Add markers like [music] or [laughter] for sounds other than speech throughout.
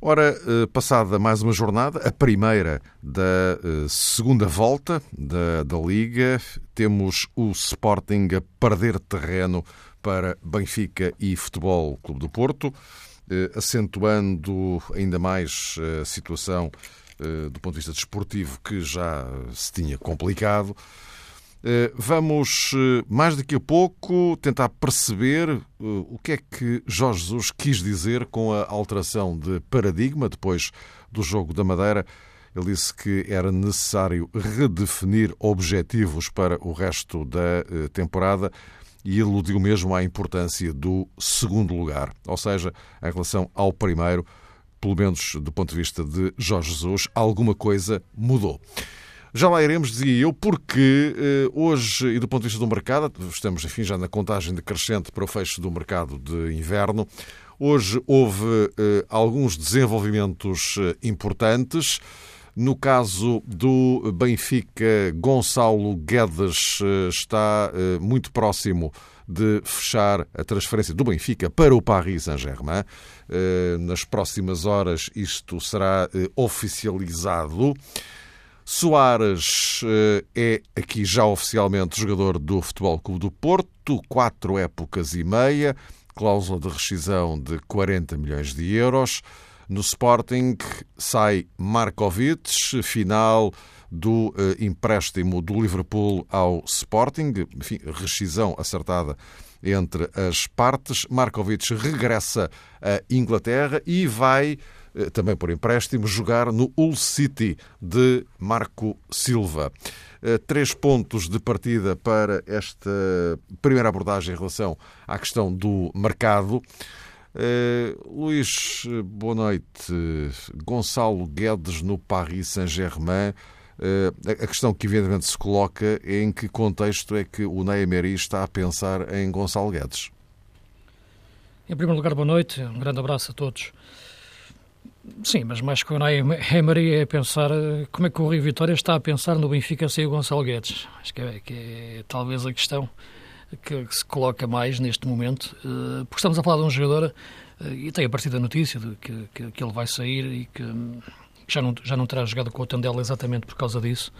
Ora, eh, passada mais uma jornada, a primeira da eh, segunda volta da, da Liga, temos o Sporting a perder terreno para Benfica e Futebol Clube do Porto, eh, acentuando ainda mais a situação do ponto de vista desportivo que já se tinha complicado. Eh, vamos, eh, mais daqui a pouco, tentar perceber eh, o que é que Jorge Jesus quis dizer com a alteração de paradigma depois do jogo da Madeira. Ele disse que era necessário redefinir objetivos para o resto da temporada e iludiu mesmo à importância do segundo lugar, ou seja, em relação ao primeiro, pelo menos do ponto de vista de Jorge Jesus, alguma coisa mudou. Já lá iremos, dizia eu, porque eh, hoje, e do ponto de vista do mercado, estamos, enfim, já na contagem decrescente para o fecho do mercado de inverno. Hoje houve eh, alguns desenvolvimentos eh, importantes. No caso do Benfica, Gonçalo Guedes está muito próximo de fechar a transferência do Benfica para o Paris Saint-Germain. Nas próximas horas isto será oficializado. Soares eh, é aqui já oficialmente jogador do Futebol Clube do Porto, quatro épocas e meia, cláusula de rescisão de 40 milhões de euros. No Sporting sai Markovic, final do uh, empréstimo do Liverpool ao Sporting, enfim, rescisão acertada entre as partes. Markovic regressa à Inglaterra e vai eh, também por empréstimo, jogar no Hull City de Marco Silva. Eh, três pontos de partida para esta primeira abordagem em relação à questão do mercado. Uh, Luís, boa noite. Gonçalo Guedes no Paris Saint-Germain. A questão que evidentemente se coloca é em que contexto é que o Ney Emery está a pensar em Gonçalo Guedes. Em primeiro lugar, boa noite. Um grande abraço a todos. Sim, mas mais que o Unai Emery é pensar eh, como é que o Rio Vitória está a pensar no Benfica sem o Gonçalo Guedes. Acho que é, que é talvez a questão que, que, se coloca mais neste momento, eh, porque estamos a falar de um jogador eh, e tem a partir da notícia de que, que, que ele vai sair e que, já, não, já não terá jogado com o Tandela exatamente por causa disso.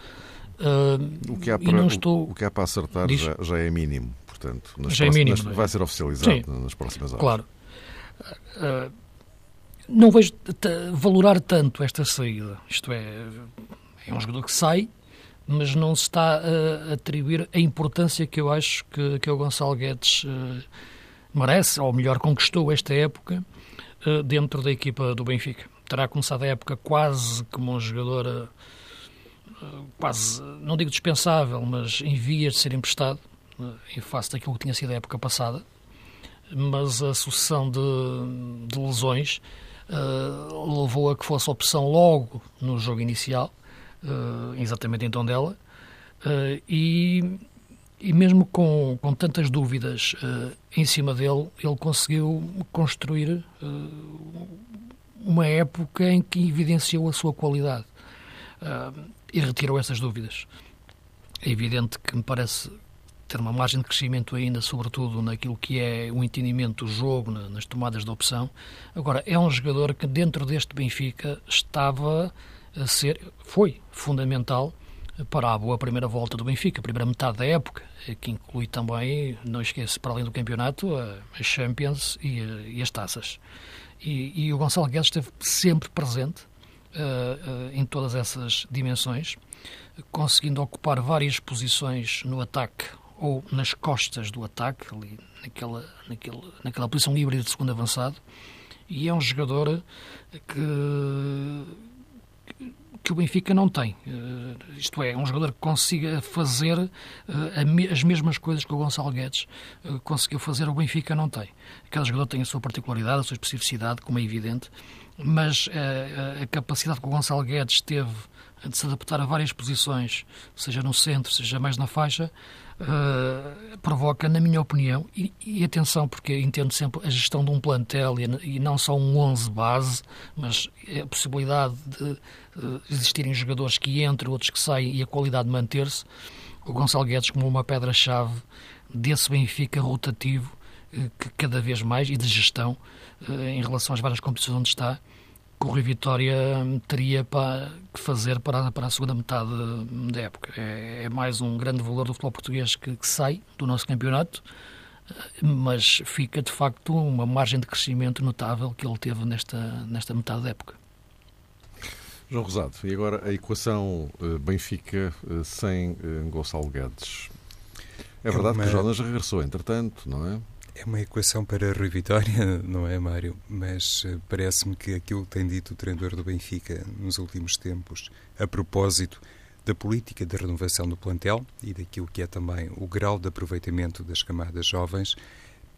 o, que há para, estou... o, o, que há para acertar já, já, é mínimo, portanto, nas já é próximas, é mínimo, vai ser oficializado Sim, nas próximas horas. Claro. Não vejo valorar tanto esta saída. Isto é, é um jogador que sai, mas não se está a atribuir a importância que eu acho que, que o Gonçalo Guedes uh, merece, ou melhor, conquistou esta época uh, dentro da equipa do Benfica. Terá começado a época quase como um jogador, uh, quase, não digo dispensável, mas em vias de ser emprestado, em face daquilo que tinha sido a época passada. Mas a sucessão de, de lesões uh, levou a que fosse opção logo no jogo inicial, uh, exatamente em Tondela, uh, e, e mesmo com, com tantas dúvidas em cima dele, ele conseguiu construir uma época em que evidenciou a sua qualidade e retirou essas dúvidas. É evidente que me parece ter uma margem de crescimento ainda, sobretudo naquilo que é o entendimento do jogo, nas tomadas de opção. Agora, é um jogador que dentro deste Benfica estava a ser, foi fundamental para a boa primeira volta do Benfica, a primeira metade da época, que inclui também, não esqueça, para além do campeonato, as Champions e, e as taças. E, e, o Gonçalo Guedes esteve sempre presente uh, uh, em todas essas dimensões, conseguindo ocupar várias posições no ataque ou nas costas do ataque, ali naquela, naquela, naquela posição híbrida de segundo avançado, e é um jogador que, que o Benfica não tem. Uh, isto é, um jogador que consiga fazer uh, as mesmas coisas que o Gonçalo Guedes conseguiu fazer, o Benfica não tem. Cada jogador tem a sua particularidade, a sua especificidade, como é evidente, mas a capacidade que o Gonçalo Guedes teve de se adaptar a várias posições, seja no centro, seja mais na faixa, uh, provoca, na minha opinião, e, e, atenção, porque entendo sempre a gestão de um plantel e, e, não só um 11 base, mas a possibilidade de uh, existirem jogadores que entram, outros que saem e a qualidade manter-se. O Gonçalo Guedes como uma pedra-chave desse Benfica rotativo, uh, que cada vez mais, e de gestão, em relação às várias competições onde está, que o Rui Vitória teria para, que fazer para, para a segunda metade da época. É, é mais um grande valor do futebol português que, que, sai do nosso campeonato, mas fica de facto uma margem de crescimento notável que ele teve nesta, nesta metade da época. João Rosado, e agora a equação eh, Benfica eh, sem eh, Gonçalo Guedes. É verdade é uma... que o Jonas regressou, entretanto, não é? É uma equação para Rui Vitória, [laughs] não é, Mário? Mas eh, parece-me que aquilo que tem dito o treinador do Benfica nos últimos tempos, a propósito da política de renovação do plantel e daquilo que é também o grau de aproveitamento das camadas jovens,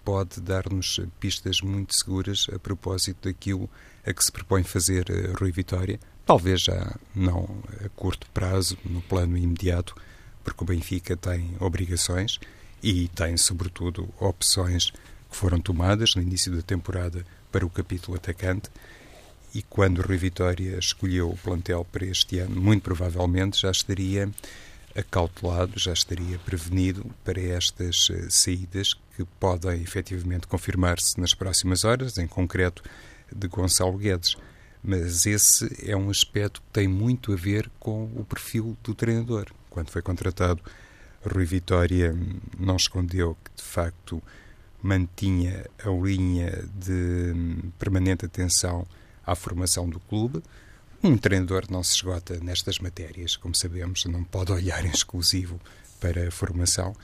pode dar-nos pistas muito seguras a propósito daquilo a que se propõe fazer eh, Rui Vitória, talvez já não a curto prazo, no plano imediato, porque o Benfica tem obrigações e tem, sobretudo, opções que foram tomadas no início da temporada para o capítulo atacante. E quando o Rui Vitória escolheu o plantel para este ano, muito provavelmente já estaria acautelado, já estaria prevenido para estas eh, saídas que podem efetivamente confirmar-se nas próximas horas, em concreto de Gonçalo Guedes. Mas esse é um aspecto que tem muito a ver com o perfil do treinador. Quando foi contratado Rui Vitória não escondeu que, de facto, mantinha a linha de permanente atenção à formação do clube. Um treinador não se esgota nestas matérias, como sabemos, não pode olhar [laughs] em exclusivo para a formação,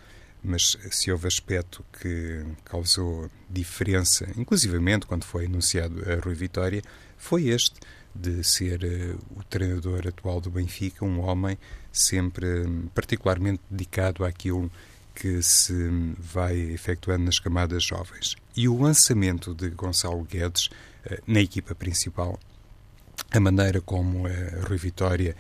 mas se houve aspecto que causou diferença, inclusivamente quando foi anunciado a Rui Vitória, foi este de ser uh, o treinador atual do Benfica, um homem sempre particularmente dedicado àquilo que se vai efetuando nas camadas jovens. E o lançamento de Gonçalo Guedes uh, na equipa principal, a maneira como a uh, Rui Vitória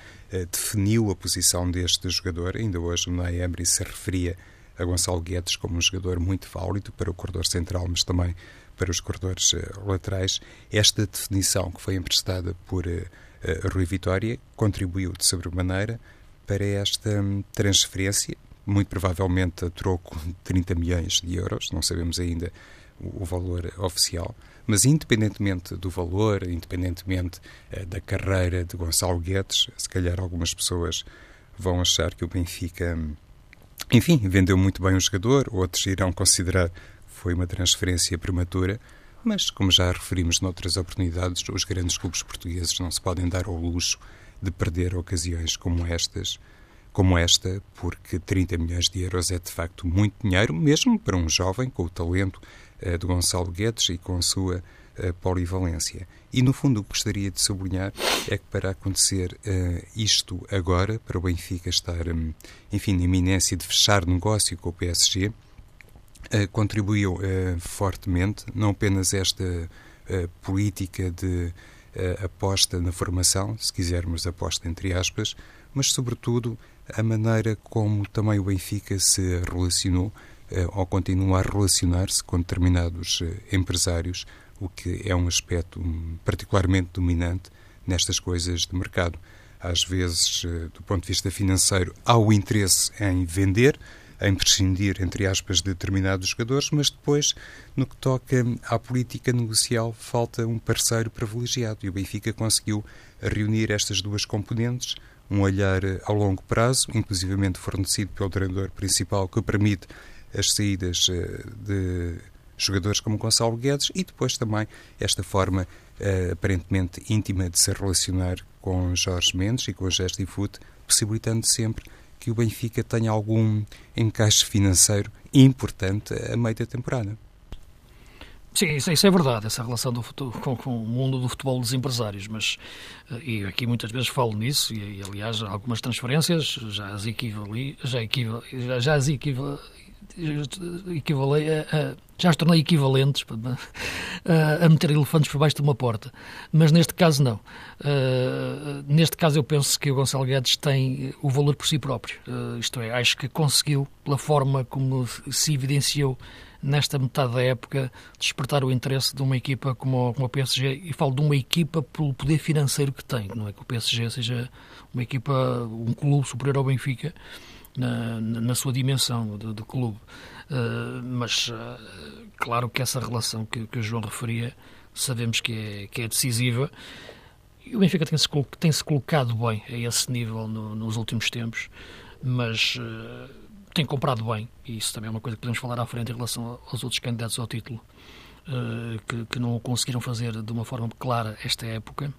definiu a posição deste jogador, ainda hoje o Emery se referia a Gonçalo Guedes como um jogador muito válido para o corredor central, mas também para os corredores eh, laterais. Esta definição que foi emprestada por uh, Rui Vitória contribuiu de sobremaneira para esta um, transferência, muito provavelmente a troco de 30 milhões de euros, não sabemos ainda o, valor oficial, mas independentemente do valor, independentemente da carreira de Gonçalo Guedes, se calhar algumas pessoas vão achar que o Benfica, hum, enfim, vendeu muito bem o jogador, outros irão considerar foi uma transferência prematura, mas, como já referimos noutras oportunidades, os grandes clubes portugueses não se podem dar ao luxo de perder ocasiões como estas, como esta, porque 30 milhões de euros é de facto muito dinheiro, mesmo para um jovem com o talento uh, de Gonçalo Guedes e com a sua uh, polivalência. E, no fundo, o que gostaria de sublinhar é que para acontecer uh, isto agora, para o Benfica estar, um, enfim, na iminência de fechar negócio com o PSG, eh, contribuiu uh, fortemente, não apenas esta uh, política de aposta na formação, se quisermos aposta entre aspas, mas sobretudo a maneira como também o Benfica se relacionou ou continua a relacionar-se com determinados empresários, o que é um aspecto particularmente dominante nestas coisas de mercado. Às vezes, do ponto de vista financeiro, há o interesse em vender, em prescindir, entre aspas, de determinados jogadores, mas depois, no que toca à política negocial, falta um parceiro privilegiado. E o Benfica conseguiu reunir estas duas componentes, um olhar a longo prazo, inclusivamente fornecido pelo treinador principal, que permite as saídas eh, de jogadores como Gonçalo Guedes e depois também esta forma uh, aparentemente íntima de se relacionar com Jorge Mendes e com a Gestifute, possibilitando sempre que o Benfica tenha algum encaixe financeiro importante a meio da temporada. Sim, isso, isso, é verdade, essa relação do, com, com, o mundo do futebol dos empresários, mas eh, e aqui muitas vezes falo nisso, e, e aliás algumas transferências já as equivali, já, equival, já, as equival, equivalei a, a, já os tornei equivalentes a, a, meter elefantes por baixo de uma porta. Mas neste caso, não. Uh, neste caso, eu penso que o Gonçalo Guedes tem o valor por si próprio. Uh, isto é, acho que conseguiu, pela forma como se evidenciou nesta metade da época, despertar o interesse de uma equipa como, como a PSG. E falo de uma equipa pelo poder financeiro que tem. Não é que o PSG seja uma equipa, um clube superior ao Benfica na, na sua dimensão de, de clube. Uh, mas, uh, claro que essa relação que, que, o João referia, sabemos que é, que é decisiva. E o Benfica tem-se tem -se colocado bem a esse nível no, nos últimos tempos, mas uh, tem comprado bem. E isso também é uma coisa que podemos falar à frente em relação aos outros candidatos ao título, que, que, não conseguiram fazer de uma forma clara esta época.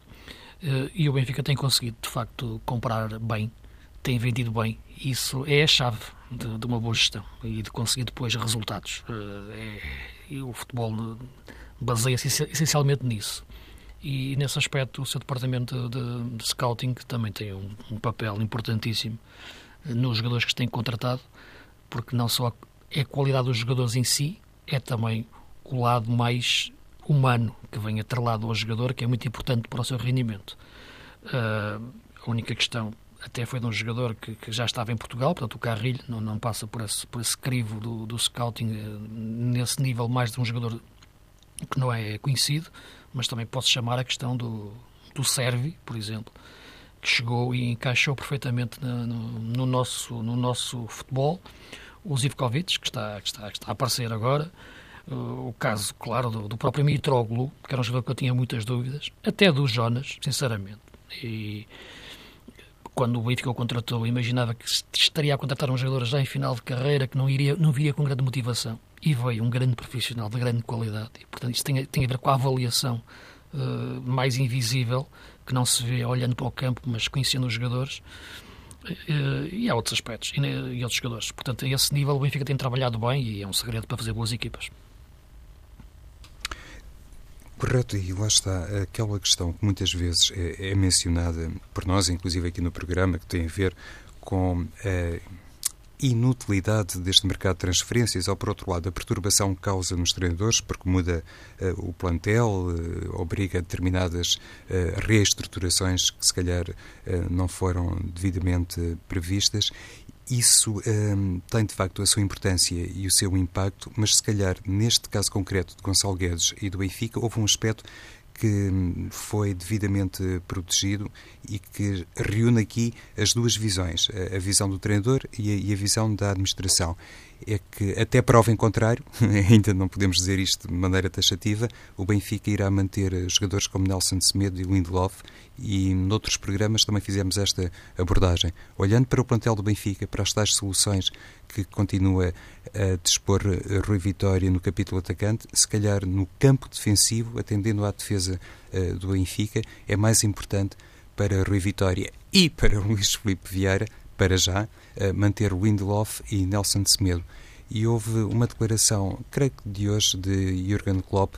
e o Benfica tem conseguido, de facto, comprar bem tem vendido bem. Isso é a chave de, de uma boa gestão e de conseguir depois resultados. Eh, é, e o futebol baseia-se essencialmente nisso. E nesse aspecto, o seu departamento de, de scouting também tem um, um, papel importantíssimo nos jogadores que têm contratado, porque não só é a qualidade dos jogadores em si, é também o lado mais humano que vem atrelado ao jogador, que é muito importante para o seu rendimento. Uh, a única questão até foi de um jogador que, que, já estava em Portugal, portanto o Carrilho não, não passa por esse, por esse crivo do, do scouting eh, nesse nível mais de um jogador que não é conhecido, mas também posso chamar a questão do, do Servi, por exemplo, que chegou e encaixou perfeitamente no, no, no nosso, no nosso futebol. O Zivkovic, que está, que está, que está a aparecer agora, o caso, claro, do, do próprio Mitroglou, que era um jogador que eu tinha muitas dúvidas, até do Jonas, sinceramente. E quando o Benfica o contratou, imaginava que estaria a contratar um jogador já em final de carreira, que não, iria, não viria com grande motivação. E veio um grande profissional de grande qualidade. E, portanto, isso tem, tem a ver com a avaliação uh, mais invisível, que não se vê olhando para o campo, mas conhecendo os jogadores. Uh, e há outros aspectos, e, e outros jogadores. Portanto, a esse nível o Benfica tem trabalhado bem e é um segredo para fazer boas equipas. Correto, e lá está aquela questão que muitas vezes é, é mencionada por nós, inclusive aqui no programa, que tem a ver com a inutilidade deste mercado de transferências, ou por outro lado, a perturbação que causa nos treinadores, porque muda uh, o plantel, uh, obriga a determinadas uh, reestruturações que se calhar não foram devidamente previstas isso um, tem de facto a sua importância e o seu impacto, mas se calhar neste caso concreto de Gonçalo Guedes e do Benfica houve um aspecto que hum, foi devidamente protegido e que reúne aqui as duas visões, a visão do treinador e a, visão da administração é que, até prova em contrário, [laughs] ainda não podemos dizer isto de maneira taxativa, o Benfica irá manter jogadores como Nelson Semedo e Lindelof e noutros programas também fizemos esta abordagem. Olhando para o plantel do Benfica, para as tais soluções que continua a dispor Rui Vitória no capítulo atacante, se calhar no campo defensivo, atendendo à defesa uh, do Benfica, é mais importante para Rui Vitória e para [laughs] Luís Felipe Vieira para já, manter Lindelof e Nelson Semedo. E houve uma declaração, creio que de hoje, de Jurgen Klopp,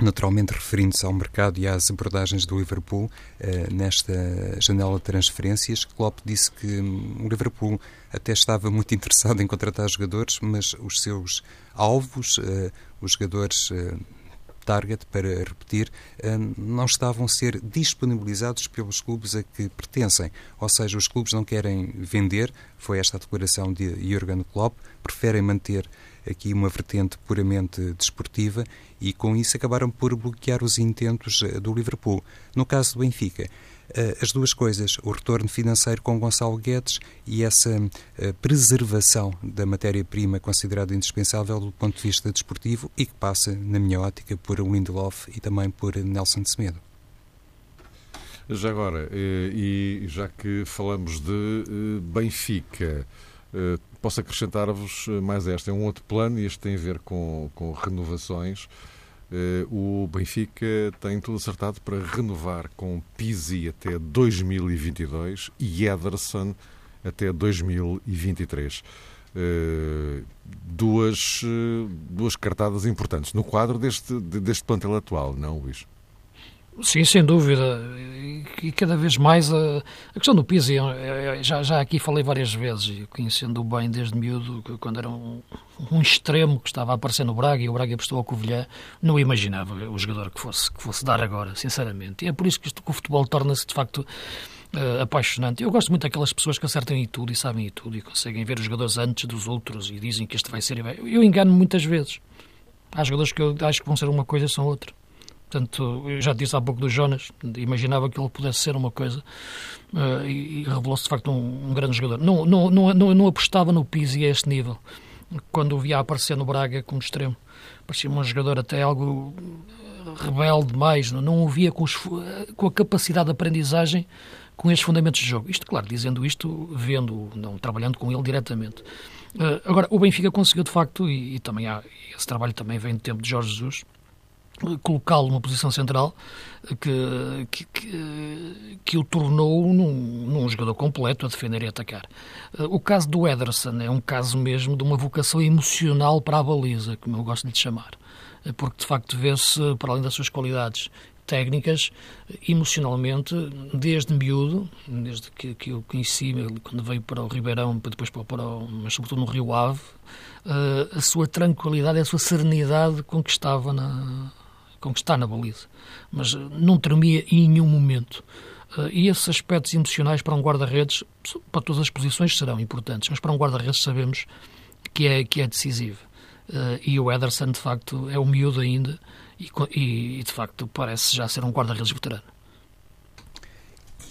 naturalmente referindo-se ao mercado e às abordagens do Liverpool eh, nesta janela de transferências. Klopp disse que hum, o Liverpool até estava muito [laughs] interessado em contratar jogadores, mas os seus alvos, eh, os jogadores eh, target, para repetir, eh, não estavam a ser disponibilizados pelos clubes a que pertencem. Ou seja, os clubes não querem vender, foi esta a declaração de Jurgen Klopp, preferem manter aqui uma vertente puramente desportiva e com isso acabaram por bloquear os intentos eh, do Liverpool. No caso do Benfica, as duas coisas, o retorno financeiro com Gonçalo Guedes e essa eh, preservação da matéria-prima considerada indispensável do ponto de vista desportivo e que passa, na minha ótica, por Lindelof e também por Nelson Semedo. Já agora, eh, e já que falamos de Benfica, posso acrescentar-vos mais esta. É um outro plano e este tem a ver com, com renovações. Eh, o Benfica tem tudo acertado para renovar com Pizzi até 2022 e Ederson até 2023. Eh, duas, duas cartadas importantes no quadro deste, deste plantel atual, não, Luís? Sim, sem dúvida. E cada vez mais a, a questão do Pizzi, já, já aqui falei várias vezes, conhecendo-o bem desde miúdo, quando era um, um, extremo que estava a aparecer no Braga e o Braga prestou ao Covilhã, não imaginava o jogador que fosse, que fosse dar agora, sinceramente. E é por isso que, isto, que o futebol torna-se, de facto, uh, apaixonante. Eu gosto muito daquelas pessoas que acertam em tudo e sabem em tudo e conseguem ver os jogadores antes dos outros e dizem que este vai ser. Eu engano muitas vezes. Há jogadores que eu acho que vão ser uma coisa são outra. Portanto, eu já disse há pouco do Jonas, imaginava que ele pudesse ser uma coisa uh, e, e revelou-se de facto um, um, grande jogador. Não, não, não, não, apostava no Pizzi a este nível. Quando o via aparecer no Braga como extremo, parecia um jogador até algo rebelde demais, não, não o via com, os, com a capacidade de aprendizagem com estes fundamentos de jogo. Isto, claro, dizendo isto, vendo, não trabalhando com ele diretamente. Uh, agora, o Benfica conseguiu, de facto, e, e também há, esse trabalho também vem do tempo de Jorge Jesus, colocá-lo numa posição central que, que, que, que o tornou num, num, jogador completo a defender e atacar. Uh, o caso do Ederson é um caso mesmo de uma vocação emocional para a baliza, como eu gosto de lhe chamar, uh, porque de facto vê-se, para além das suas qualidades técnicas, emocionalmente, desde miúdo, desde que, que eu conheci, quando veio para o Ribeirão, depois para, para o, mas sobretudo no Rio Ave, a sua tranquilidade, a sua serenidade conquistava na, conquistar na baliza. Mas uh, não tremia em nenhum momento. Uh, e esses aspectos emocionais para um guarda-redes, para todas as posições, serão importantes, mas para um guarda-redes sabemos que é, que é decisivo. Uh, e o Ederson, de facto, é um miúdo ainda e, de facto, parece já ser um guarda-redes veterano.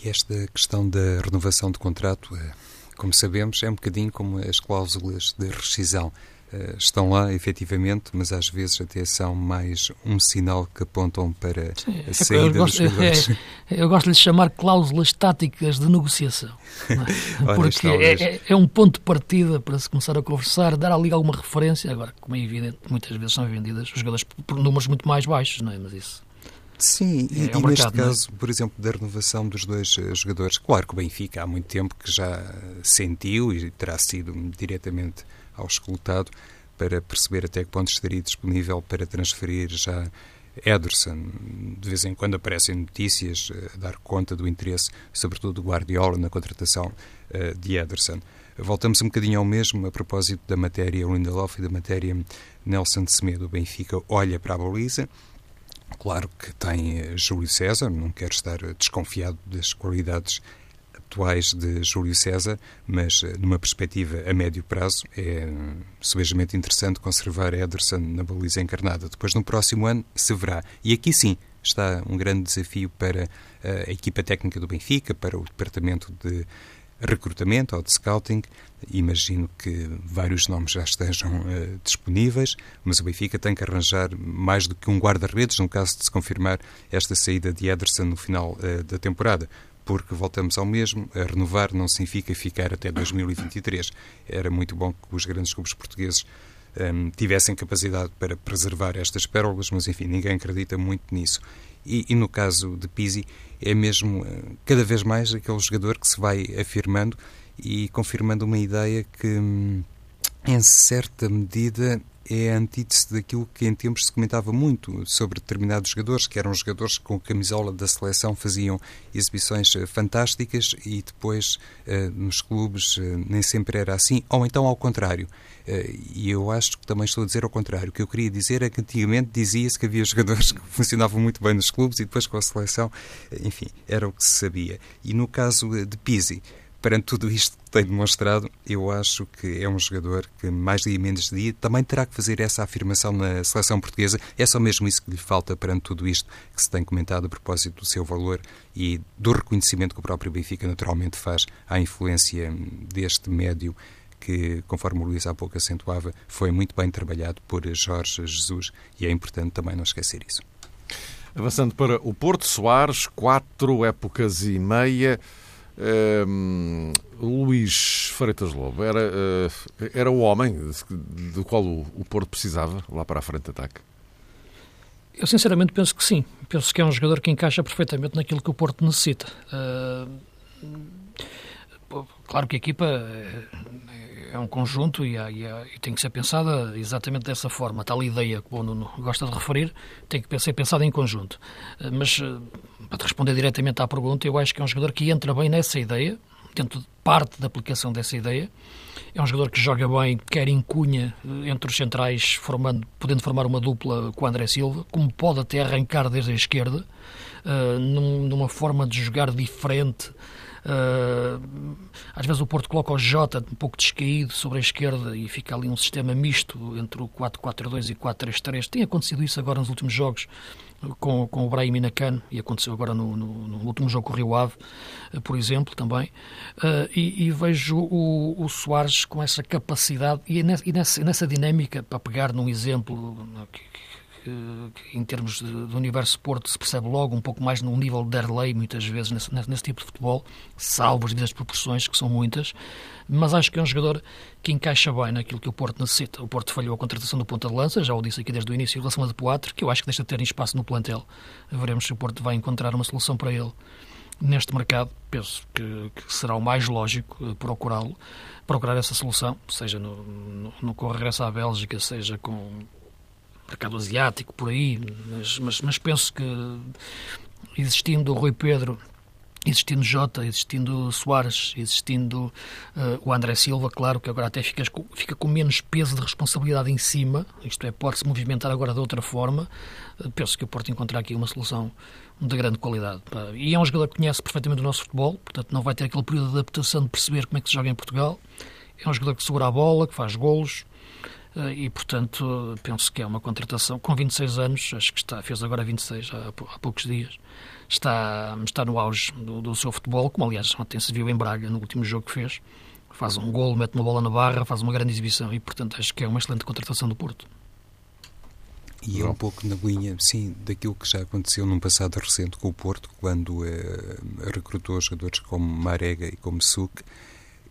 E esta questão da renovação de contrato, eh, como sabemos, é um bocadinho como as cláusulas de rescisão. Eh, estão lá, efetivamente, mas às vezes até são mais um sinal que apontam para Sim, a é saída gosto, dos jogadores. É, eu gosto de lhe chamar cláusulas táticas de negociação. É? [laughs] Porque é, é, é, um ponto de partida para se começar a conversar, dar ali alguma referência. Agora, como é evidente, muitas vezes são vendidas os jogadores por números muito mais baixos, não é? Mas isso. Sim, e, é um e neste caso, por exemplo, da renovação dos dois uh, jogadores, claro que o Benfica há muito tempo que já sentiu e terá sido diretamente ao escutado para perceber até que ponto estaria disponível para transferir já Ederson. De vez em quando aparecem notícias a eh, dar conta do interesse, sobretudo do Guardiola, na contratação uh, de Ederson. Voltamos um bocadinho ao mesmo a propósito da matéria Lindelof e da matéria Nelson Semedo. O Benfica olha para a baliza. Claro que tem eh, Júlio César, não quero estar desconfiado das qualidades atuais de Júlio César, mas eh, numa perspectiva a médio prazo é subejamente interessante conservar Ederson na baliza encarnada. Depois, no próximo ano, se verá. E aqui sim está um grande desafio para eh, a equipa técnica do Benfica, para o departamento de recrutamento ou de scouting. Imagino que vários nomes já estejam uh, disponíveis, mas o Benfica tem que arranjar mais do que um guarda-redes no caso de se confirmar esta saída de Ederson no final uh, da temporada porque voltamos ao mesmo, a renovar não significa ficar até 2023. Era muito bom que os grandes clubes portugueses um, tivessem capacidade para preservar estas pérolas, mas enfim, ninguém acredita muito nisso. E, e, no caso de Pizzi, é mesmo hum, cada vez mais aquele jogador que se vai afirmando e confirmando uma ideia que, hum, em certa medida, é a antítese daquilo que em tempos se comentava muito sobre determinados jogadores, que eram jogadores que com a camisola da seleção faziam exibições eh, fantásticas e depois eh, nos clubes eh, nem sempre era assim, ou então ao contrário. E eu acho que também estou a dizer ao contrário. O que eu queria dizer é que antigamente dizia-se que havia [laughs] jogadores que funcionavam muito bem nos clubes e depois com a seleção, enfim, era o que se sabia. E no caso de Pizzi, perante tudo isto que tem demonstrado, eu acho que é um jogador que, mais dia menos dia, também terá que fazer essa afirmação na seleção portuguesa. É só mesmo isso que lhe falta perante tudo isto que se tem comentado a propósito do seu valor e do reconhecimento que o próprio Benfica naturalmente faz à influência deste médio que, conforme o Luís há pouco acentuava, foi muito bem trabalhado por Jorge Jesus e é importante também não esquecer isso. Avançando para o Porto Soares, quatro épocas e meia. Luís Freitas Lobo era, uh, era o homem do qual o, o, Porto precisava lá para a frente de ataque? Eu sinceramente penso que sim. Penso que é um jogador que encaixa perfeitamente naquilo que o Porto necessita. Uh, claro que a equipa é, é um conjunto e, há, e, há, e, tem que ser pensada exatamente dessa forma. Tal ideia que o Nuno gosta de referir tem que ser pensada em conjunto. Eh, mas, eh, para te responder diretamente à pergunta, eu acho que é um jogador que entra bem nessa ideia, dentro de parte da aplicação dessa ideia. É um jogador que joga bem, quer em cunha, eh, entre os centrais, formando, podendo formar uma dupla com o André Silva, como pode até arrancar desde a esquerda, uh, numa forma de jogar diferente Uh, às vezes o Porto coloca o Jota um pouco descaído sobre a esquerda e fica ali um sistema misto entre o 4-4-2 e 4-3-3. Tem acontecido isso agora nos últimos jogos com, com o Brahim Inacan e aconteceu agora no, no, no, último jogo com o Rio Ave, uh, por exemplo, também. Uh, e, e, vejo o, o Soares com essa capacidade e, nessa, nessa dinâmica, para pegar num exemplo que, que, em termos de, universo Porto, se percebe logo um pouco mais num nível de Derlei, muitas vezes, nesse, nesse, tipo de futebol, salvo as devidas proporções, que são muitas, mas acho que é um jogador que encaixa bem naquilo que o Porto necessita. O Porto falhou a contratação do ponta de lança, já o disse aqui desde o início, em relação a De Poitre, que eu acho que deixa de ter espaço no plantel. Veremos se o Porto vai encontrar uma solução para ele neste mercado, penso que, que será o mais lógico eh, procurá-lo, procurar essa solução, seja no, no, no regresso à Bélgica, seja com, mercado asiático, por aí, mas, mas, mas penso que existindo o Rui Pedro existindo Jota, existindo Soares, existindo uh, o André Silva, claro que agora até fica, fica com menos peso de responsabilidade em cima, isto é, pode-se movimentar agora de outra forma. Uh, penso que o Porto encontrar aqui uma solução de grande qualidade. E é um jogador que conhece perfeitamente o nosso futebol, portanto não vai ter aquele período de adaptação de perceber como é que se joga em Portugal. É um jogador que segura a bola, que faz golos, e, portanto, penso que é uma contratação com 26 anos, acho que está, fez agora 26 há, há poucos dias, está, está no auge do, do, seu futebol, como aliás ontem se viu em Braga no último jogo que fez. Faz um gol, mete uma bola na barra, faz uma grande exibição e, portanto, acho que é uma excelente contratação do Porto. E é um pouco na linha, sim, daquilo que já aconteceu num passado recente com o Porto, quando eh, recrutou jogadores como Marega e como Suc,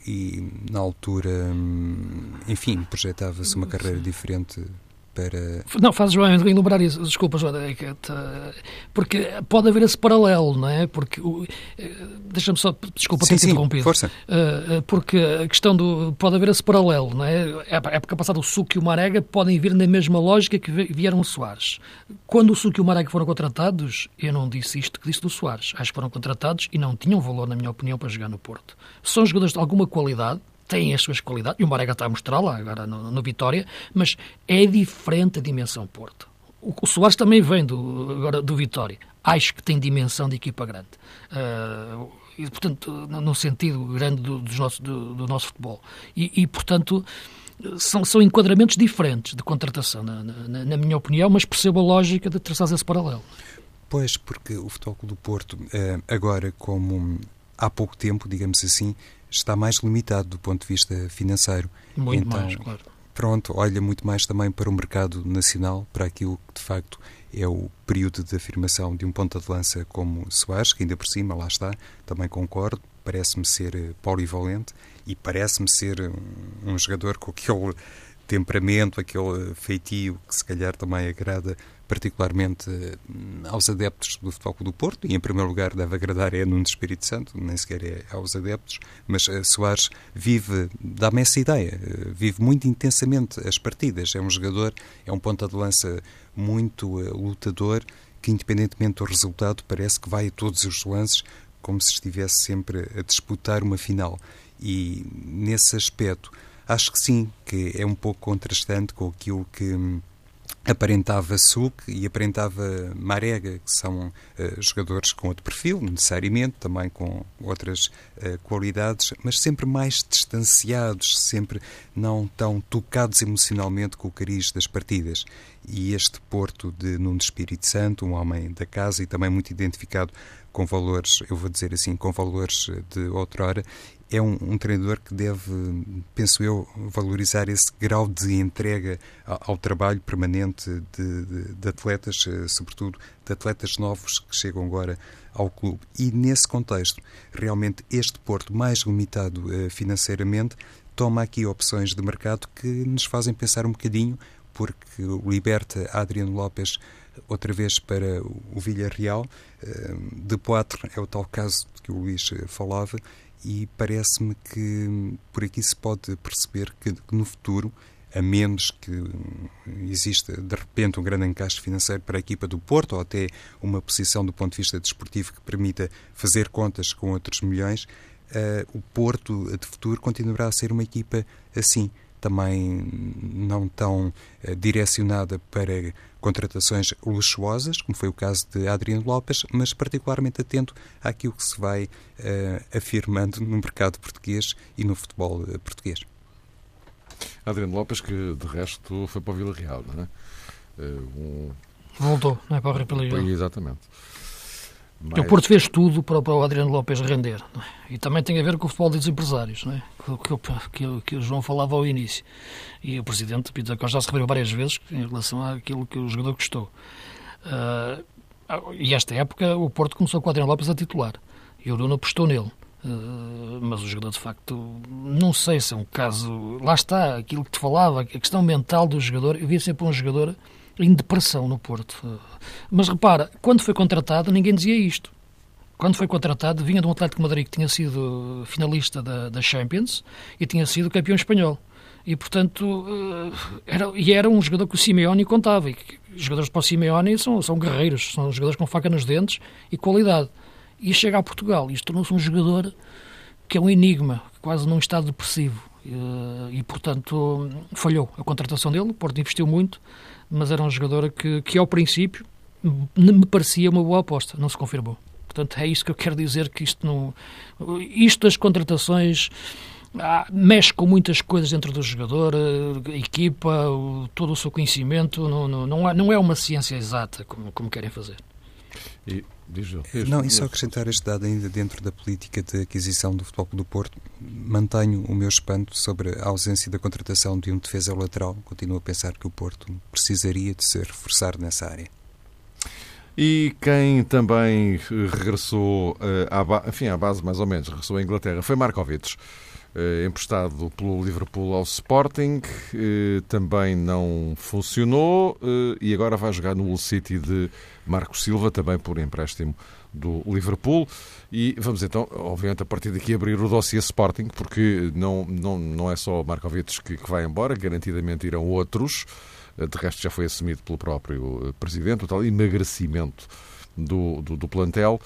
e na altura, hum, enfim, projetava-se uma carreira diferente para... Não, fazes bem em lembrar isso, desculpa, Joana, é porque pode haver esse paralelo, não é? Porque, eh, deixa-me só, desculpa sim, ter sim, interrompido. força. Eh, eh, porque a questão do, pode haver esse paralelo, não é? A época passada o Suco e o Marega podem vir na mesma lógica que vieram o Soares. Quando o Suco e o Marega foram contratados, eu não disse isto que disse do Soares, acho que foram contratados e não tinham valor, na minha opinião, para jogar no Porto. São jogadores de alguma qualidade, têm as suas qualidades, e o Marega está a mostrar lá agora no, no Vitória, mas é diferente a dimensão Porto. O, o Soares também vem do, agora do Vitória. Acho que tem dimensão de equipa grande. Uh, e, portanto, no sentido grande do, do, nosso, do, do nosso futebol. E, e, portanto, são, são enquadramentos diferentes de contratação, na, na, na minha opinião, mas percebo a lógica de traçar esse paralelo. Pois, porque o Futebol do Porto, eh, agora como há pouco tempo, digamos assim, está mais limitado do ponto de vista financeiro. Muito então, mais, claro. Pronto, olha muito mais também para o mercado nacional, para aquilo que de facto é o período de afirmação de um ponta de lança como Soares, que ainda por cima, lá está, também concordo, parece-me ser eh, polivalente e parece-me ser um, um jogador com aquele temperamento, aquele feitio que se calhar também agrada particularmente hum, aos adeptos do Futebol Clube do Porto, e em primeiro lugar deve agradar é Nuno Espírito Santo, nem sequer é aos adeptos, mas uh, Soares vive, dá-me essa ideia, uh, vive muito intensamente as partidas, é um jogador, é um ponta de lança muito lutador, que independentemente do resultado parece que vai a todos os lances como se estivesse sempre a disputar uma final. E nesse aspecto, acho que sim, que é um pouco contrastante com aquilo que hum, aparentava Suk e aparentava Marega, que são uh, jogadores com outro perfil, necessariamente, também com outras uh, qualidades, mas sempre mais distanciados, sempre não tão tocados emocionalmente com o cariz das partidas. E este Porto de Nuno Espírito Santo, um homem da casa e também muito identificado com valores, eu vou dizer assim, com valores de outrora, é um, um, treinador que deve, penso eu, valorizar esse grau de entrega ao, ao trabalho permanente de, de, de, atletas, eh, sobretudo de atletas novos que chegam agora ao clube. E nesse contexto, realmente este Porto, mais limitado uh, financeiramente, toma aqui opções de mercado que nos fazem pensar um bocadinho, porque liberta Adriano Lopes outra vez para o Villarreal. Uh, de Poitre é o tal caso que o Luís falava e parece-me que por aqui se pode perceber que, no futuro a menos que exista de repente um grande encaixe financeiro para a equipa do Porto ou até uma posição do ponto de vista desportivo que permita fazer contas com outros milhões, uh, o Porto de futuro continuará a ser uma equipa assim, também não tão uh, direcionada para contratações luxuosas, como foi o caso de Adriano Lopes, mas particularmente atento àquilo que se vai uh, afirmando no mercado português e no futebol português. Adriano Lopes, que de resto foi para o Vila Real, não é? Eh, um... Voltou, não é para o Rio. Exatamente. Mas... O Porto fez tudo para, para o Adriano Lopes render. É? E também tem a ver com o futebol dos empresários, não é? que, que, que, o João falava ao início. E o Presidente Pedro Costa já se referiu várias vezes em relação àquilo que o jogador gostou. Uh, e esta época o Porto começou com o Adriano Lopes a titular. E o Bruno apostou nele. Eh, mas o jogador, de facto, não sei se é um caso. Lá está, aquilo que te falava, a questão mental do jogador. Eu via sempre um jogador em depressão no Porto. Mas repara, quando foi contratado, ninguém dizia isto. Quando foi contratado, vinha de um Atlético Madrid que tinha sido finalista da, da Champions e tinha sido campeão espanhol. E, portanto, eh, era, e era um jogador que o Simeone contava. E jogadores para o Simeone são, são guerreiros, são jogadores com faca nos dentes e qualidade e chega a Portugal. Isto tornou-se um jogador que é um enigma, quase num estado depressivo. E, portanto, falhou a contratação dele. O Porto investiu muito, mas era um jogador que, que ao princípio, me parecia uma boa aposta. Não se confirmou. Portanto, é isso que eu quero dizer: que isto não. Isto das contratações. Ah, mexe com muitas coisas dentro do jogador, a equipa, o, todo o seu conhecimento, não, não, não, é, não é uma ciência exata como, como querem fazer. E Diz Não, e só acrescentar este dado ainda dentro da política de aquisição do Futebol do Porto, mantenho o meu espanto sobre a ausência da contratação de um defesa lateral. Continuo a pensar que o Porto precisaria de se reforçar nessa área. E quem também regressou eh, à, enfim, à base, mais ou menos, regressou à Inglaterra, foi Markovic. Uh, emprestado pelo Liverpool ao Sporting, uh, também não funcionou uh, e agora vai jogar no Hull City de Marco Silva, também por empréstimo do Liverpool. E vamos então, obviamente, a partir daqui abrir o dossiê Sporting, porque não, não, não é só Markovic que, que vai embora, garantidamente irão outros. De resto, já foi assumido pelo próprio Presidente, o tal emagrecimento do, do, do plantel.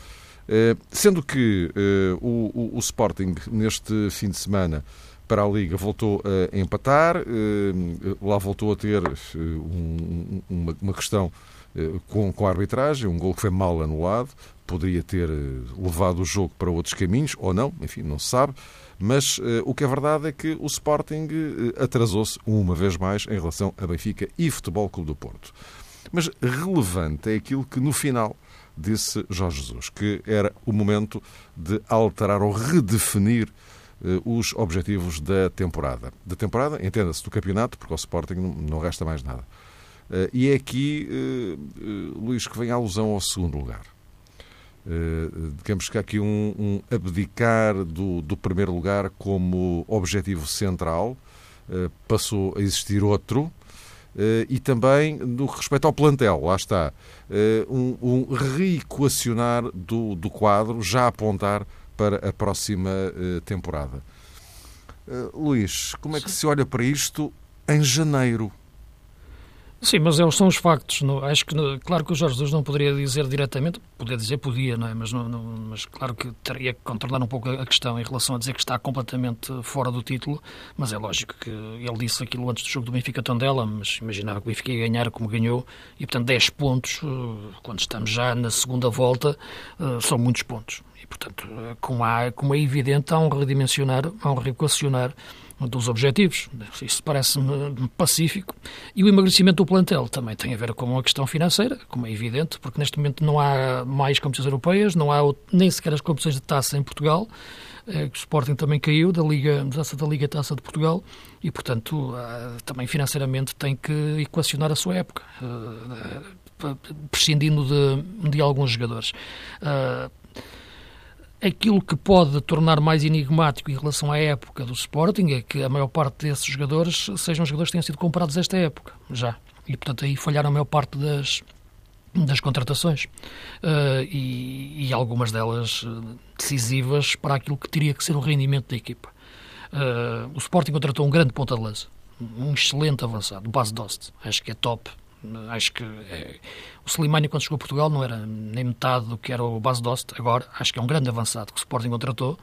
Eh, sendo que eh, o, o, Sporting, neste fim de semana, para a Liga, voltou a empatar, eh, lá voltou a ter uma, uma questão com, com a arbitragem, um gol que foi mal anulado, poderia ter levado o jogo para outros caminhos, ou não, enfim, não se sabe. Mas uh, o que é verdade é que o Sporting atrasou-se uma vez mais em relação a Benfica e Futebol Clube do Porto. Mas relevante é aquilo que no final disse Jorge Jesus, que era o momento de alterar ou redefinir eh, os objetivos da temporada. Da temporada, entenda-se, do campeonato, porque ao Sporting não, resta mais nada. Eh, e é aqui, eh, Luís, que vem a alusão ao segundo lugar. digamos que há aqui um, um abdicar do, do, primeiro lugar como objetivo central, passou a existir outro, e também no que respeita ao plantel, lá está, uh, um, um reequacionar do, do quadro, já apontar para a próxima uh, temporada. Luís, como é que se olha para isto em janeiro? Sim, mas são os factos. Não? Acho que, claro que o Jorge Jesus não poderia dizer diretamente, podia dizer, podia, não é? Mas, não, não, mas claro que teria que controlar um pouco a questão em relação a dizer que está completamente fora do título, mas é lógico que ele disse aquilo antes do jogo do Benfica Tondela, mas imaginava que o Benfica ia ganhar como ganhou, e portanto 10 pontos, eh, quando estamos já na segunda volta, eh, são muitos pontos. E portanto, eh, como, há, como é evidente, há um redimensionar, há um reequacionar dos objetivos. Isso parece-me pacífico. E o emagrecimento do plantel também tem a ver com uma questão financeira, como é evidente, porque neste momento não há mais competições europeias, não há nem sequer as competições de taça em Portugal. É, o Sporting também caiu da Liga, taça da Liga Taça de Portugal e, portanto, também financeiramente tem que equacionar a sua época, eh, prescindindo de, de alguns jogadores. Aquilo que pode tornar mais enigmático em relação à época do Sporting é que a maior parte desses jogadores sejam jogadores que tenham sido comprados esta época, já. E, portanto, aí falharam a maior parte das, das contratações uh, e, e, algumas delas decisivas para aquilo que teria que ser o rendimento da equipa. Uh, o Sporting contratou um grande ponta de lança, um excelente avançado, o Bas Dost, acho que é top. Acho que é, o Slimani, quando chegou a Portugal, não era nem metade do que era o Bas Dost. Agora, acho que é um grande avançado que o Sporting contratou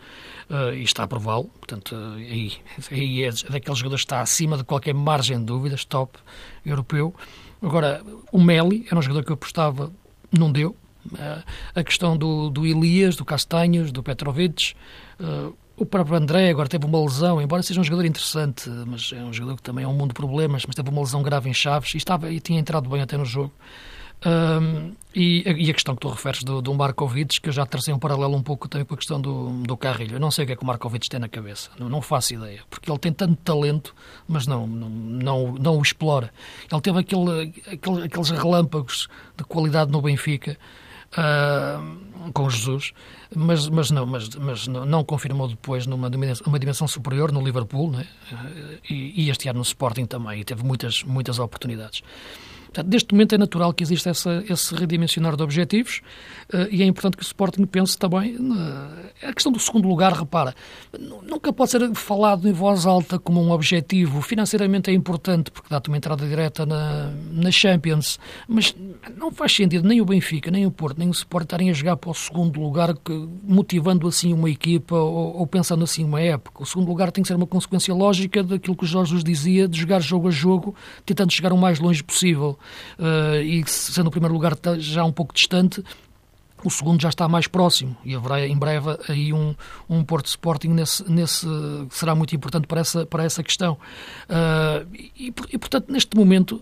uh, e está a prová-lo. Portanto, uh, aí, [laughs] aí é daqueles jogadores que está acima de qualquer margem de dúvidas, top europeu. Agora, o Meli era um jogador que eu apostava, não deu. Uh, a questão do, do Elias, do Castanhos, do Petrovic. Uh, o próprio André agora teve uma lesão, embora seja um jogador interessante, mas é um jogador que também é um mundo de problemas, mas teve uma lesão grave em Chaves e, estava, e tinha entrado bem até no jogo. Um, e, e, a questão que tu referes do, do Markovic, que eu já tracei um paralelo um pouco também com a questão do, do Carrilho. Eu não sei o que é que o Markovic tem na cabeça, não, não faço ideia, porque ele tem tanto talento, mas não, não, não, não o explora. Ele teve aquele, aquele, aqueles relâmpagos de qualidade no Benfica. Uh, com Jesus, mas, mas, não, mas, mas não, não confirmou depois numa dimensão, uma dimensão superior no Liverpool né? e, e este ano no Sporting também, e teve muitas, muitas oportunidades. Portanto, neste momento é natural que exista essa, esse redimensionar de objetivos uh, e é importante que o Sporting pense também. Uh, a questão do segundo lugar, repara, nunca pode ser falado em voz alta como um objetivo. Financeiramente é importante porque dá-te uma entrada direta na, na Champions, mas não faz sentido nem o Benfica, nem o Porto, nem o Sporting estarem a jogar para o segundo lugar, que, motivando assim uma equipa ou, ou, pensando assim uma época. O segundo lugar tem que ser uma consequência lógica daquilo que o Jorge nos dizia, de jogar jogo a jogo, tentando chegar o mais longe possível e sendo o primeiro lugar já um pouco distante, o segundo já está mais próximo e haverá em breve aí um, um Porto Sporting nesse, nesse será muito importante para essa, para essa questão. Uh, e, e, portanto, neste momento,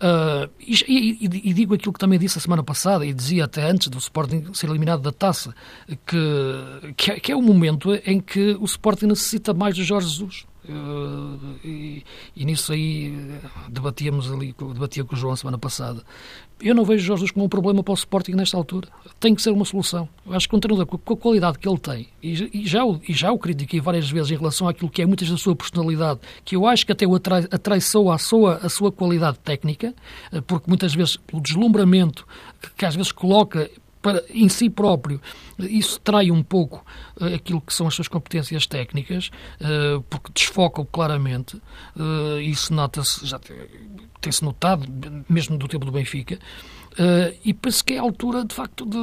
uh, e, e, e, digo aquilo que também disse a semana passada e dizia até antes do Sporting ser eliminado da taça, que, que é, que é o momento em que o Sporting necessita mais de Jorge Jesus. Uh, e, e, nisso aí debatíamos ali, debatia com o João semana passada. Eu não vejo Jorge Jesus como um problema para o Sporting nesta altura. Tem que ser uma solução. Eu acho que um treinador com a qualidade que ele tem, e, já, o, e já o critiquei várias vezes em relação àquilo que é muitas da sua personalidade, que eu acho que até o atrai, atraiçou a sua, a sua qualidade técnica, eh, porque muitas vezes pelo deslumbramento que, às vezes coloca para, em si próprio, isso trai um pouco uh, aquilo que são as suas competências técnicas, uh, porque desfoca-o claramente. Uh, isso nota-se, já tem-se notado, mesmo do tempo do Benfica. Uh, e penso que é a altura, de facto, de,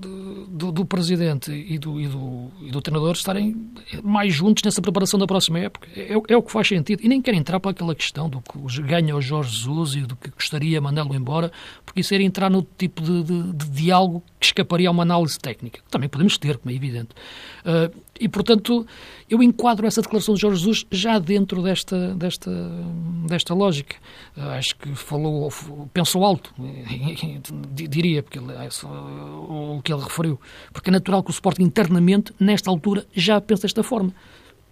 de, do, do, presidente e do, e, do, e do treinador estarem mais juntos nessa preparação da próxima época. É, é, o que faz sentido. E nem quero entrar para aquela questão do que ganha o Jorge Jesus e do que gostaria mandá-lo embora, porque isso era entrar no tipo de, de, diálogo que escaparia a uma análise técnica. Também podemos ter, como é evidente. Uh, e, portanto, eu enquadro essa declaração de Jorge Jesus já dentro desta, desta, desta lógica. Acho que falou, pensou alto, [laughs] diria, porque ele, é o que ele referiu. Porque é natural que o Sporting internamente, nesta altura, já pense desta forma.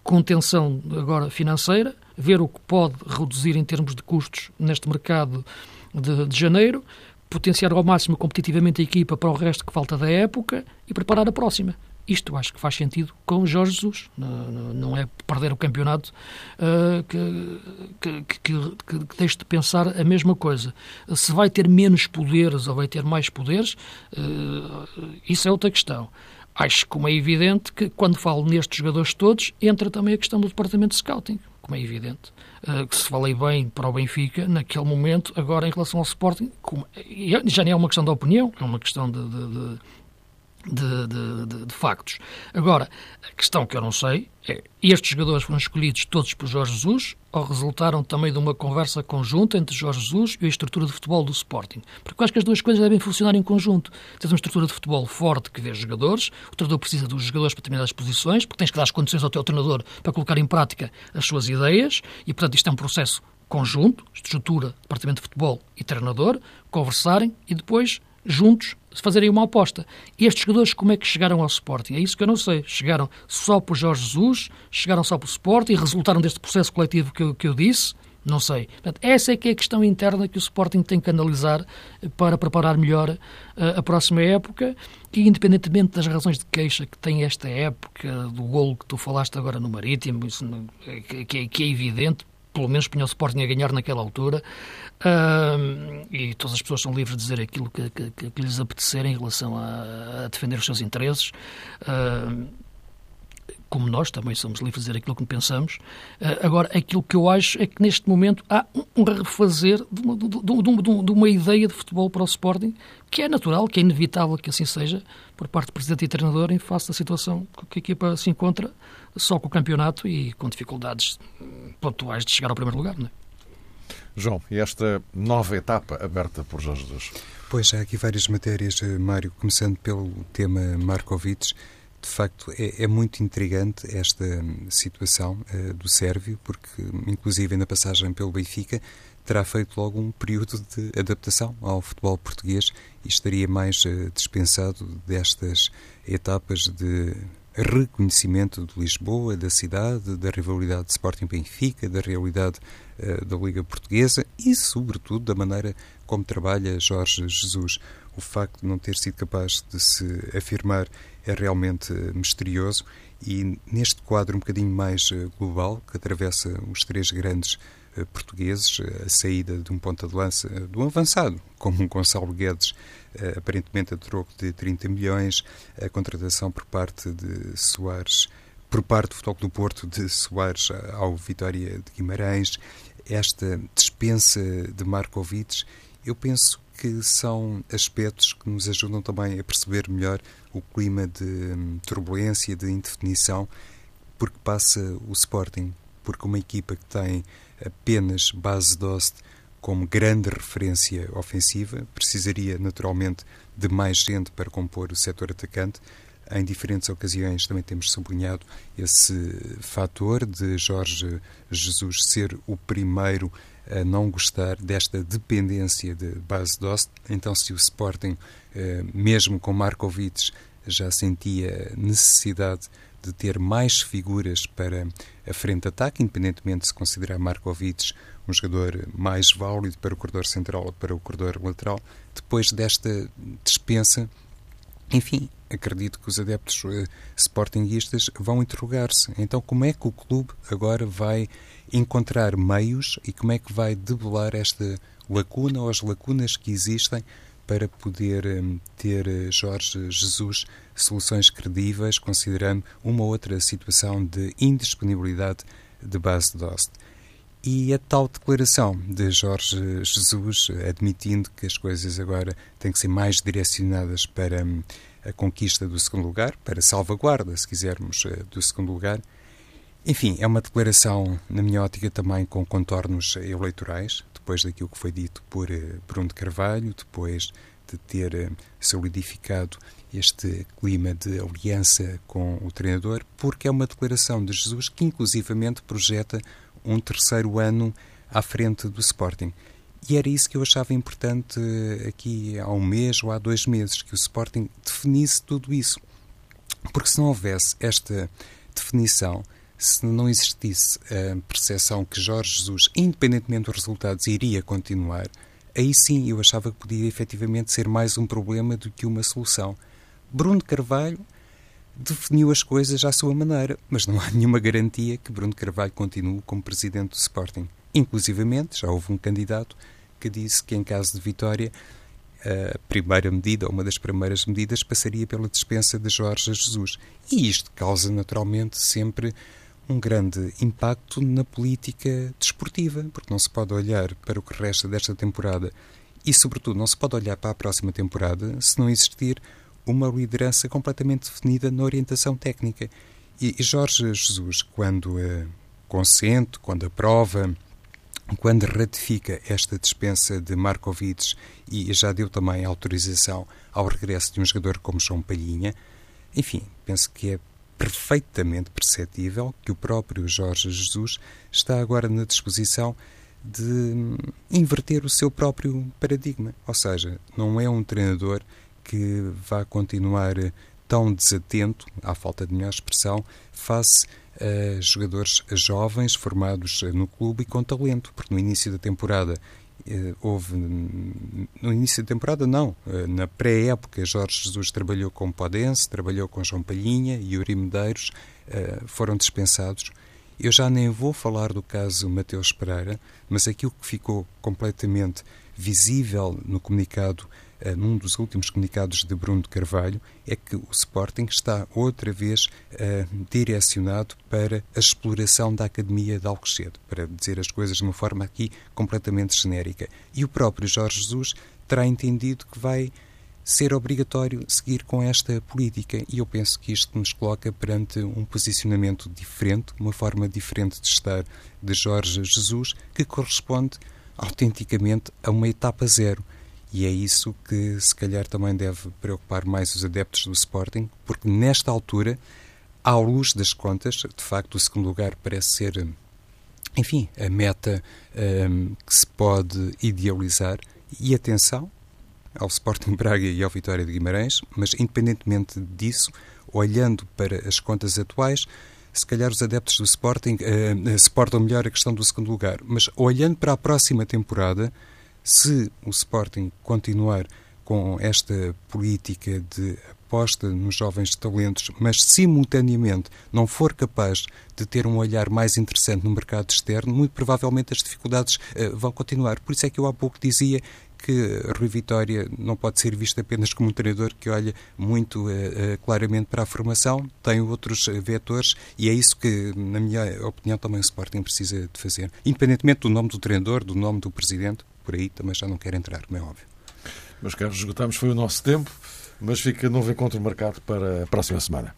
Contenção agora financeira, ver o que pode reduzir em termos de custos neste mercado de, de janeiro, potenciar ao máximo competitivamente a equipa para o resto que falta da época e preparar a próxima. Isto acho que faz sentido com Jorge Jesus. Não é perder o campeonato uh, que, que, que, que, deixe de pensar a mesma coisa. Se vai ter menos poderes ou vai ter mais poderes, uh, isso é outra questão. Acho, como é evidente, que quando falo nestes jogadores todos, entra também a questão do departamento de scouting, como é evidente. Uh, que se falei bem para o Benfica naquele momento, agora em relação ao Sporting, como, já nem é uma questão de opinião, é uma questão de, de, de de, de, de, de, factos. Agora, a questão que eu não sei é: estes jogadores foram escolhidos todos por Jorge Jesus ou resultaram também de uma conversa conjunta entre Jorge Jesus e a estrutura de futebol do Sporting? Porque eu acho que as duas coisas devem funcionar em conjunto. Tens uma estrutura de futebol forte que vê jogadores, o treinador precisa dos jogadores para determinadas posições, porque tens que dar as condições ao teu treinador para colocar em prática as suas ideias, e portanto isto é um processo conjunto, estrutura, departamento de futebol e treinador, conversarem e depois juntos fazerem uma aposta. Estes jogadores, como é que chegaram ao Sporting? É isso que eu não sei. Chegaram só por Jorge Jesus, chegaram só por Sporting, resultaram deste processo coletivo que eu, que eu disse? Não sei. Portanto, essa é que é a questão interna que o Sporting tem que analisar para preparar melhor uh, a próxima época e, independentemente das razões de queixa que tem esta época, do golo que tu falaste agora no Marítimo, isso, que, que, é, que é evidente, pelo menos punha o Sporting a ganhar naquela altura, uh, e todas as pessoas são livres de dizer aquilo que, que, que lhes apetecer em relação a, a, defender os seus interesses. Uh, como nós também somos livres de dizer aquilo que pensamos. Uh, agora, aquilo que eu acho é que neste momento há um refazer de uma, de, de, de uma, ideia de futebol para o Sporting que é natural, que é inevitável que assim seja, por parte do Presidente e treinador, em face da situação que a equipa se encontra, só com o campeonato e com dificuldades pontuais de chegar ao primeiro lugar. Não é? João, e esta nova etapa aberta por Jorge Jesus? Pois, há aqui várias matérias, eh, Mário, começando pelo tema Markovic de facto, é, é, muito intrigante esta situação uh, do Sérvio, porque, inclusive, na passagem pelo Benfica, terá feito logo um período de adaptação ao futebol português e estaria mais uh, dispensado destas etapas de reconhecimento de Lisboa, da cidade, da rivalidade de Sporting-Benfica, da realidade uh, da Liga Portuguesa e, sobretudo, da maneira como trabalha Jorge Jesus. O facto de não ter sido capaz de se afirmar é realmente misterioso e neste quadro um bocadinho mais eh, global, que atravessa os três grandes eh, portugueses, eh, a saída de um ponta de lança, de um avançado, como um Gonçalo Guedes, aparentemente a troco de 30 milhões, a contratação por parte de Soares, por parte do Futebol do Porto, de Soares ao Vitória de Guimarães, esta dispensa de Markovic, eu penso que são aspectos que nos ajudam também a perceber melhor o clima de hum, turbulência, de indefinição, porque passa o Sporting, porque uma equipa que tem apenas base Dost como grande referência ofensiva, precisaria naturalmente de mais gente para compor o setor atacante. Em diferentes ocasiões também temos sublinhado esse fator de Jorge Jesus ser o primeiro a não gostar desta dependência de base Dost. Então, se o Sporting, eh, mesmo com Markovic, já sentia necessidade de ter mais figuras para a frente de ataque, independentemente de se considerar Markovic um jogador mais válido para o corredor central ou para o corredor lateral, depois desta dispensa, enfim, acredito que os adeptos uh, sportinguistas vão interrogar-se. Então, como é que o clube agora vai encontrar meios e como é que vai debelar esta lacuna ou as lacunas que existem para poder um, ter eh, Jorge Jesus soluções credíveis, considerando uma outra situação de indisponibilidade de base de Dost. E a tal declaração de Jorge Jesus, admitindo que as coisas agora têm que ser mais direcionadas para um, a conquista do segundo lugar, para salvaguarda, se quisermos, eh, do segundo lugar, enfim, é uma declaração, na minha ótica, também com contornos eleitorais, depois daquilo que foi dito por eh, Bruno de Carvalho, depois de ter eh, solidificado este clima de aliança com o treinador, porque é uma declaração de Jesus que, inclusivamente, projeta um terceiro ano à frente do Sporting. E era isso que eu achava importante eh, aqui há um mês ou há dois meses, que o Sporting definisse tudo isso. Porque se não houvesse esta definição, se não existisse a percepção que Jorge Jesus, independentemente dos resultados, iria continuar, aí sim eu achava que podia efetivamente ser mais um problema do que uma solução. Bruno Carvalho definiu as coisas à sua maneira, mas não há nenhuma garantia que Bruno Carvalho continue como presidente do Sporting. Inclusivamente, já houve um candidato que disse que, em caso de vitória, a primeira medida, ou uma das primeiras medidas, passaria pela dispensa de Jorge Jesus. E isto causa, naturalmente, sempre um grande impacto na política desportiva, porque não se pode olhar para o que resta desta temporada e, sobretudo, não se pode olhar para a próxima temporada se não existir uma liderança completamente definida na orientação técnica. E Jorge Jesus, quando é consente, quando aprova, quando ratifica esta dispensa de Markovic e já deu também autorização ao regresso de um jogador como João Palhinha, enfim, penso que é perfeitamente perceptível que o próprio Jorge Jesus está agora na disposição de inverter o seu próprio paradigma. Ou seja, não é um treinador que vá continuar tão desatento, à falta de melhor expressão, face a jogadores jovens formados no clube e com talento, porque no início da temporada eh, houve no início da temporada não, eh, na pré-época Jorge Jesus trabalhou com Podense, trabalhou com João Palhinha e Yuri Medeiros, eh, foram dispensados. Eu já nem vou falar do caso Mateus Pereira, mas aquilo que ficou completamente visível no comunicado, num dos últimos comunicados de Bruno Carvalho, é que o Sporting está outra vez uh, direcionado para a exploração da Academia de Alcochete, para dizer as coisas de uma forma aqui completamente genérica. E o próprio Jorge Jesus terá entendido que vai ser obrigatório seguir com esta política e eu penso que isto nos coloca perante um posicionamento diferente, uma forma diferente de estar de Jorge Jesus, que corresponde autenticamente a uma etapa zero. E é isso que se calhar também deve preocupar mais os adeptos do Sporting, porque nesta altura, à luz das contas, de facto o segundo lugar parece ser, enfim, a meta um, que se pode idealizar. E atenção, ao Sporting [laughs] Braga e ao Vitória de Guimarães, mas independentemente disso, olhando para as contas atuais, se calhar os adeptos do Sporting uh, suportam melhor a questão do segundo lugar. Mas olhando para a próxima temporada, se o Sporting continuar com esta política de aposta nos jovens talentos, mas simultaneamente não for capaz de ter um olhar mais interessante no mercado externo, muito provavelmente as dificuldades uh, vão continuar. Por isso é que eu há pouco dizia que Rui Vitória não pode ser visto apenas como um treinador que olha muito uh, claramente para a formação, tem outros vetores e é isso que, na minha opinião, também o Sporting precisa de fazer. Independentemente do nome do treinador, do nome do presidente, por aí também já não quero entrar, como é óbvio. Meus caros, esgotamos, foi o nosso tempo, mas fica novo encontro marcado para a próxima semana.